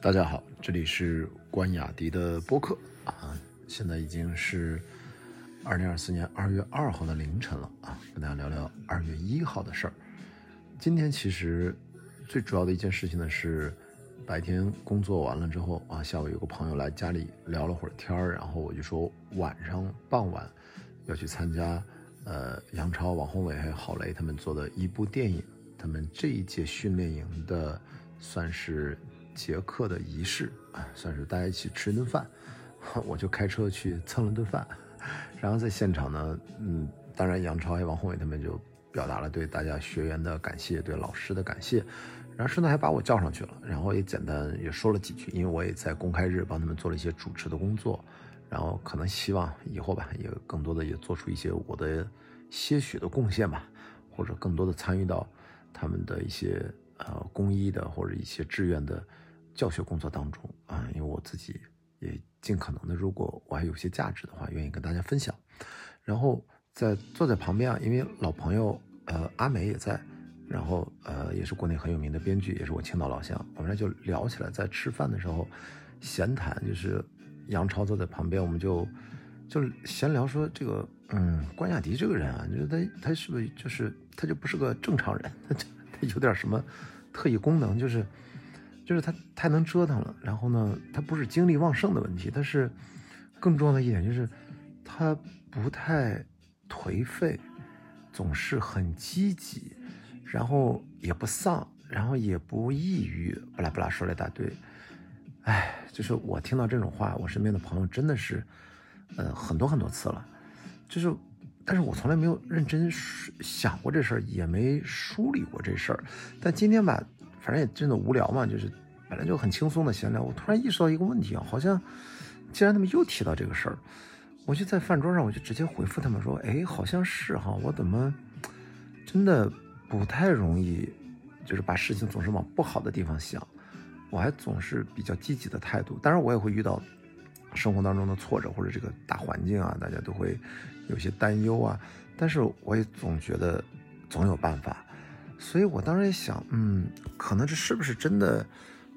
大家好，这里是关雅迪的播客啊，现在已经是二零二四年二月二号的凌晨了啊，跟大家聊聊二月一号的事儿。今天其实最主要的一件事情呢是，白天工作完了之后啊，下午有个朋友来家里聊了会儿天儿，然后我就说晚上傍晚要去参加呃杨超、王宏伟还有郝雷他们做的一部电影，他们这一届训练营的算是。结课的仪式啊，算是大家一起吃一顿饭，我就开车去蹭了顿饭，然后在现场呢，嗯，当然杨超还王宏伟他们就表达了对大家学员的感谢，对老师的感谢，然后顺带还把我叫上去了，然后也简单也说了几句，因为我也在公开日帮他们做了一些主持的工作，然后可能希望以后吧，也更多的也做出一些我的些许的贡献吧，或者更多的参与到他们的一些呃公益的或者一些志愿的。教学工作当中啊，因为我自己也尽可能的，如果我还有些价值的话，愿意跟大家分享。然后在坐在旁边啊，因为老朋友呃阿美也在，然后呃也是国内很有名的编剧，也是我青岛老乡，我们俩就聊起来，在吃饭的时候闲谈，就是杨超坐在旁边，我们就就是闲聊说这个嗯关雅迪这个人啊，就是他他是不是就是他就不是个正常人，他 他有点什么特异功能，就是。就是他太能折腾了，然后呢，他不是精力旺盛的问题，但是更重要的一点就是他不太颓废，总是很积极，然后也不丧，然后也不抑郁，巴拉巴拉说了一大堆。哎，就是我听到这种话，我身边的朋友真的是，呃，很多很多次了，就是，但是我从来没有认真想过这事儿，也没梳理过这事儿，但今天吧。反正也真的无聊嘛，就是本来就很轻松的闲聊。我突然意识到一个问题啊，好像既然他们又提到这个事儿，我就在饭桌上我就直接回复他们说：“哎，好像是哈，我怎么真的不太容易，就是把事情总是往不好的地方想，我还总是比较积极的态度。当然我也会遇到生活当中的挫折或者这个大环境啊，大家都会有些担忧啊，但是我也总觉得总有办法。”所以我当时也想，嗯，可能这是不是真的？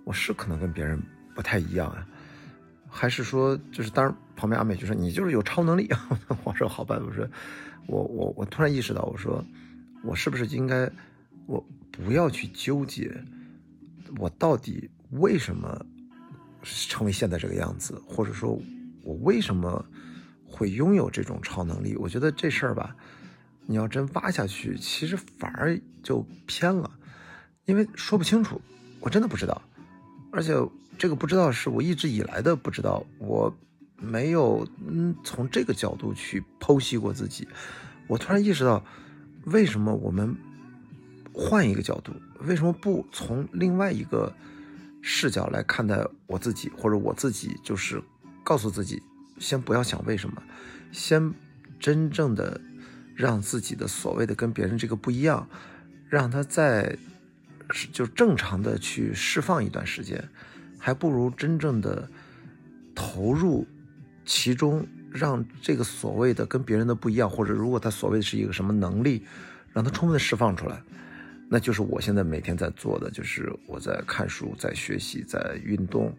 我是可能跟别人不太一样啊，还是说，就是当然，旁边阿美就说你就是有超能力。我说好吧，我说我我我突然意识到，我说我是不是应该，我不要去纠结，我到底为什么成为现在这个样子，或者说，我为什么会拥有这种超能力？我觉得这事儿吧。你要真挖下去，其实反而就偏了，因为说不清楚，我真的不知道，而且这个不知道是我一直以来的不知道，我没有嗯从这个角度去剖析过自己。我突然意识到，为什么我们换一个角度，为什么不从另外一个视角来看待我自己，或者我自己就是告诉自己，先不要想为什么，先真正的。让自己的所谓的跟别人这个不一样，让他在就正常的去释放一段时间，还不如真正的投入其中，让这个所谓的跟别人的不一样，或者如果他所谓的是一个什么能力，让他充分的释放出来，那就是我现在每天在做的，就是我在看书，在学习，在运动，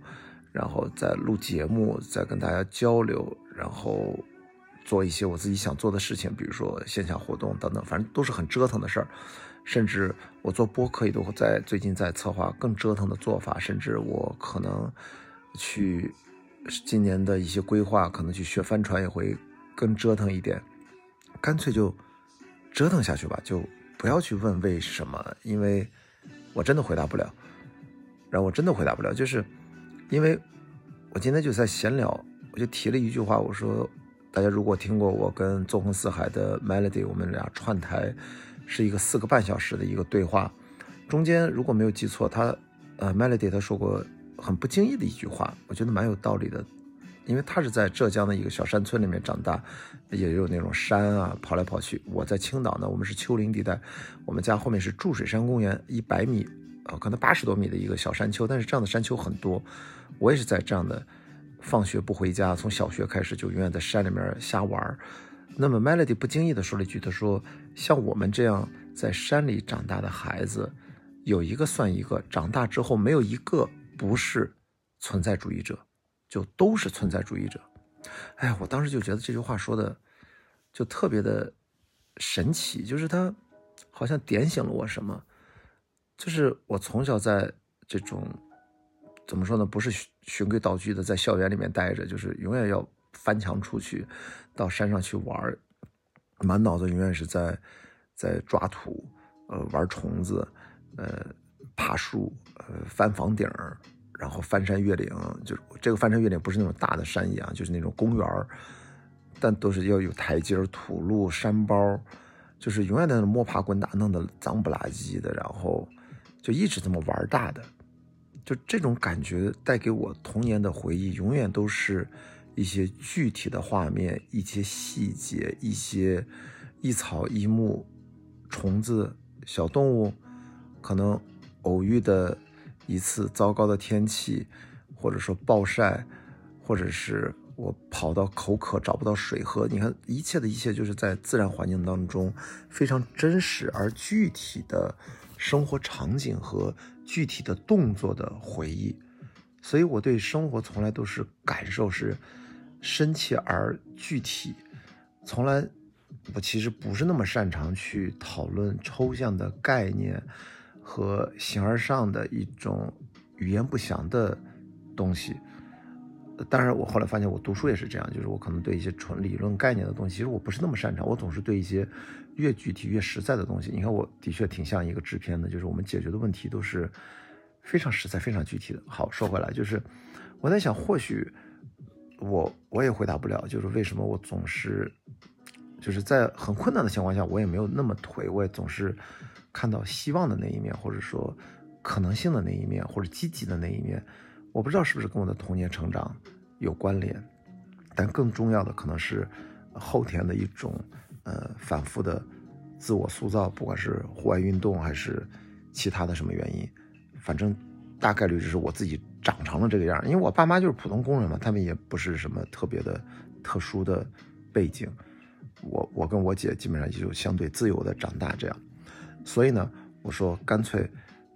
然后在录节目，在跟大家交流，然后。做一些我自己想做的事情，比如说线下活动等等，反正都是很折腾的事儿。甚至我做播客也都在最近在策划更折腾的做法，甚至我可能去今年的一些规划，可能去学帆船也会更折腾一点。干脆就折腾下去吧，就不要去问为什么，因为我真的回答不了。然后我真的回答不了，就是因为我今天就在闲聊，我就提了一句话，我说。大家如果听过我跟纵横四海的 Melody，我们俩串台是一个四个半小时的一个对话，中间如果没有记错，他呃 Melody 他说过很不经意的一句话，我觉得蛮有道理的，因为他是在浙江的一个小山村里面长大，也有那种山啊跑来跑去。我在青岛呢，我们是丘陵地带，我们家后面是注水山公园，一百米啊可能八十多米的一个小山丘，但是这样的山丘很多，我也是在这样的。放学不回家，从小学开始就永远在山里面瞎玩那么 Melody 不经意的说了一句：“他说，像我们这样在山里长大的孩子，有一个算一个，长大之后没有一个不是存在主义者，就都是存在主义者。哎，我当时就觉得这句话说的就特别的神奇，就是他好像点醒了我什么。就是我从小在这种怎么说呢，不是循规蹈矩的在校园里面待着，就是永远要翻墙出去，到山上去玩，满脑子永远是在在抓土，呃，玩虫子，呃，爬树，呃，翻房顶然后翻山越岭，就是这个翻山越岭不是那种大的山一样，就是那种公园但都是要有台阶土路、山包，就是永远在那摸爬滚打，弄得脏不拉几的，然后就一直这么玩大的，就这种感觉带给我童年的回忆，永远都是一些具体的画面、一些细节、一些一草一木、虫子、小动物，可能偶遇的。一次糟糕的天气，或者说暴晒，或者是我跑到口渴找不到水喝，你看一切的一切就是在自然环境当中非常真实而具体的生活场景和具体的动作的回忆，所以我对生活从来都是感受是深切而具体，从来我其实不是那么擅长去讨论抽象的概念。和形而上的一种语言不详的东西，当然，我后来发现我读书也是这样，就是我可能对一些纯理论概念的东西，其实我不是那么擅长。我总是对一些越具体越实在的东西。你看，我的确挺像一个制片的，就是我们解决的问题都是非常实在、非常具体的。好，说回来，就是我在想，或许我我也回答不了，就是为什么我总是就是在很困难的情况下，我也没有那么颓，我也总是。看到希望的那一面，或者说可能性的那一面，或者积极的那一面，我不知道是不是跟我的童年成长有关联，但更重要的可能是后天的一种呃反复的自我塑造，不管是户外运动还是其他的什么原因，反正大概率就是我自己长成了这个样。因为我爸妈就是普通工人嘛，他们也不是什么特别的特殊的背景，我我跟我姐基本上也就相对自由的长大这样。所以呢，我说干脆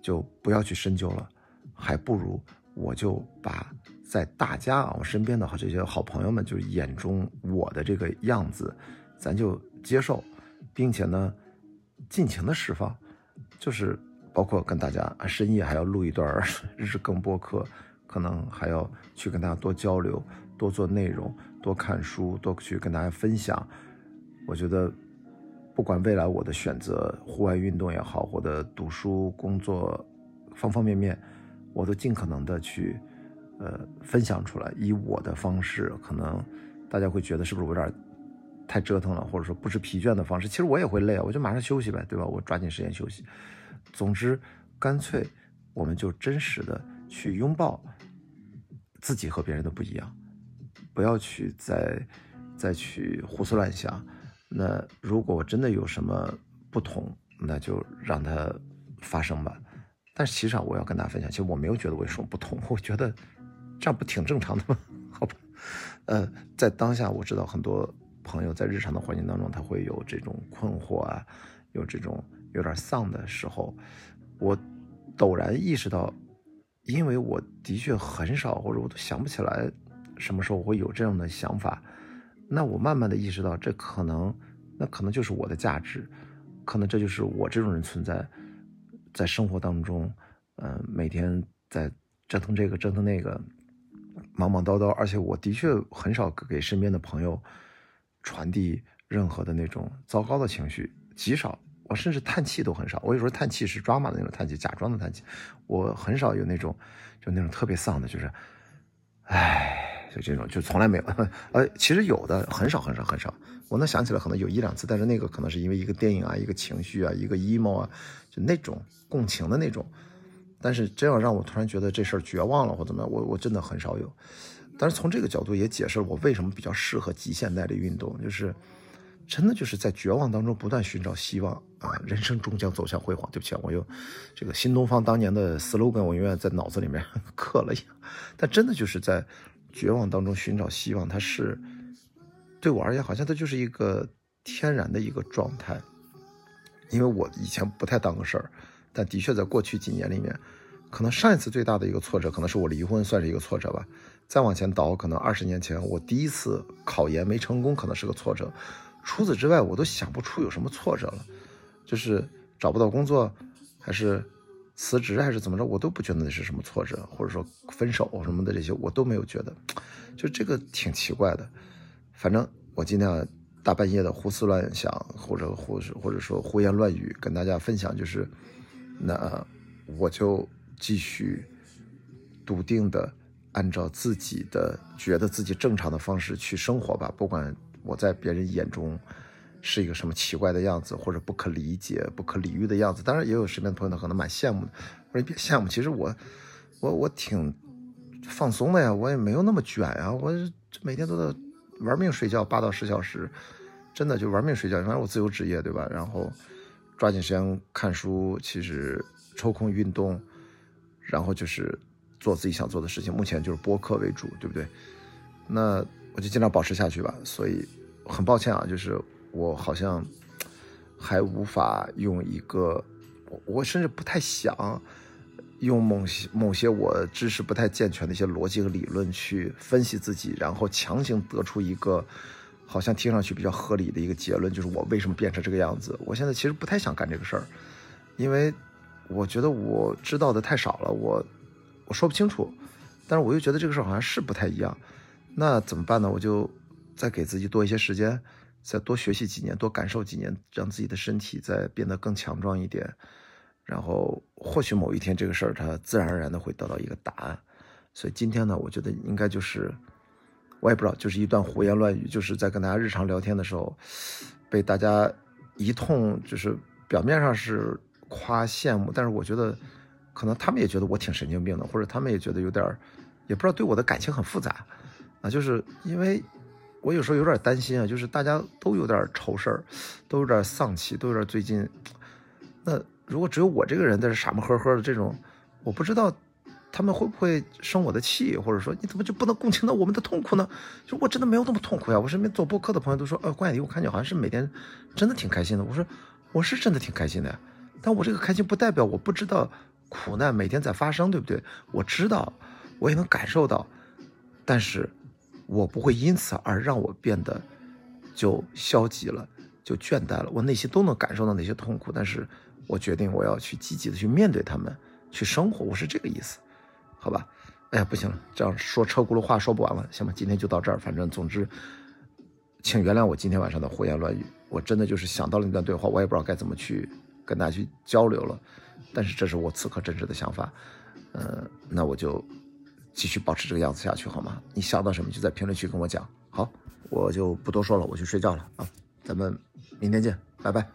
就不要去深究了，还不如我就把在大家啊我身边的这些好朋友们就是眼中我的这个样子，咱就接受，并且呢尽情的释放，就是包括跟大家深夜还要录一段日更播客，可能还要去跟大家多交流、多做内容、多看书、多去跟大家分享，我觉得。不管未来我的选择，户外运动也好，或者读书、工作，方方面面，我都尽可能的去，呃，分享出来，以我的方式，可能大家会觉得是不是我有点太折腾了，或者说不知疲倦的方式，其实我也会累啊，我就马上休息呗，对吧？我抓紧时间休息。总之，干脆我们就真实的去拥抱自己和别人的不一样，不要去再再去胡思乱想。那如果我真的有什么不同，那就让它发生吧。但实际上，我要跟大家分享，其实我没有觉得我有什么不同，我觉得这样不挺正常的吗？好吧，呃，在当下，我知道很多朋友在日常的环境当中，他会有这种困惑啊，有这种有点丧的时候。我陡然意识到，因为我的确很少，或者我都想不起来什么时候我会有这样的想法。那我慢慢的意识到，这可能，那可能就是我的价值，可能这就是我这种人存在，在生活当中，嗯，每天在折腾这个折腾那个，忙忙叨叨，而且我的确很少给身边的朋友传递任何的那种糟糕的情绪，极少，我甚至叹气都很少。我有时候叹气是装嘛的那种叹气，假装的叹气，我很少有那种，就那种特别丧的，就是，唉。就这种就从来没有，呃，其实有的很少很少很少，我能想起来可能有一两次，但是那个可能是因为一个电影啊，一个情绪啊，一个 emo 啊，就那种共情的那种。但是真要让我突然觉得这事儿绝望了或怎么样，我我真的很少有。但是从这个角度也解释了我为什么比较适合极限耐力运动，就是真的就是在绝望当中不断寻找希望啊，人生终将走向辉煌。对不起，我又这个新东方当年的 slogan 我永远在脑子里面 刻了一下，但真的就是在。绝望当中寻找希望，它是对我而言，好像它就是一个天然的一个状态。因为我以前不太当个事儿，但的确在过去几年里面，可能上一次最大的一个挫折，可能是我离婚，算是一个挫折吧。再往前倒，可能二十年前我第一次考研没成功，可能是个挫折。除此之外，我都想不出有什么挫折了，就是找不到工作，还是辞职，还是怎么着，我都不觉得那是什么挫折，或者说分手什么的这些，我都没有觉得，就这个挺奇怪的。反正我今天大半夜的胡思乱想，或者或者或者说胡言乱语，跟大家分享，就是那我就继续笃定的按照自己的觉得自己正常的方式去生活吧，不管。我在别人眼中是一个什么奇怪的样子，或者不可理解、不可理喻的样子。当然，也有身边的朋友可能蛮羡慕的。我说你别羡慕，其实我，我我挺放松的呀，我也没有那么卷呀。我每天都在玩命睡觉，八到十小时，真的就玩命睡觉。反正我自由职业，对吧？然后抓紧时间看书，其实抽空运动，然后就是做自己想做的事情。目前就是播客为主，对不对？那。我就尽量保持下去吧，所以很抱歉啊，就是我好像还无法用一个，我甚至不太想用某些某些我知识不太健全的一些逻辑和理论去分析自己，然后强行得出一个好像听上去比较合理的一个结论，就是我为什么变成这个样子。我现在其实不太想干这个事儿，因为我觉得我知道的太少了，我我说不清楚，但是我又觉得这个事儿好像是不太一样。那怎么办呢？我就再给自己多一些时间，再多学习几年，多感受几年，让自己的身体再变得更强壮一点。然后或许某一天这个事儿它自然而然的会得到一个答案。所以今天呢，我觉得应该就是我也不知道，就是一段胡言乱语，就是在跟大家日常聊天的时候，被大家一通就是表面上是夸羡慕，但是我觉得可能他们也觉得我挺神经病的，或者他们也觉得有点也不知道对我的感情很复杂。啊，就是因为，我有时候有点担心啊，就是大家都有点愁事儿，都有点丧气，都有点最近。那如果只有我这个人在这傻么呵呵的这种，我不知道他们会不会生我的气，或者说你怎么就不能共情到我们的痛苦呢？就我真的没有那么痛苦呀。我身边做播客的朋友都说，呃，关雅迪，我看你好像是每天真的挺开心的。我说我是真的挺开心的呀，但我这个开心不代表我不知道苦难每天在发生，对不对？我知道，我也能感受到，但是。我不会因此而让我变得就消极了，就倦怠了。我内心都能感受到那些痛苦，但是我决定我要去积极的去面对他们，去生活。我是这个意思，好吧？哎呀，不行了，这样说车轱辘话说不完了，行吧？今天就到这儿。反正总之，请原谅我今天晚上的胡言乱语。我真的就是想到了那段对话，我也不知道该怎么去跟大家去交流了。但是这是我此刻真实的想法。呃，那我就。继续保持这个样子下去好吗？你想到什么就在评论区跟我讲。好，我就不多说了，我去睡觉了啊。咱们明天见，拜拜。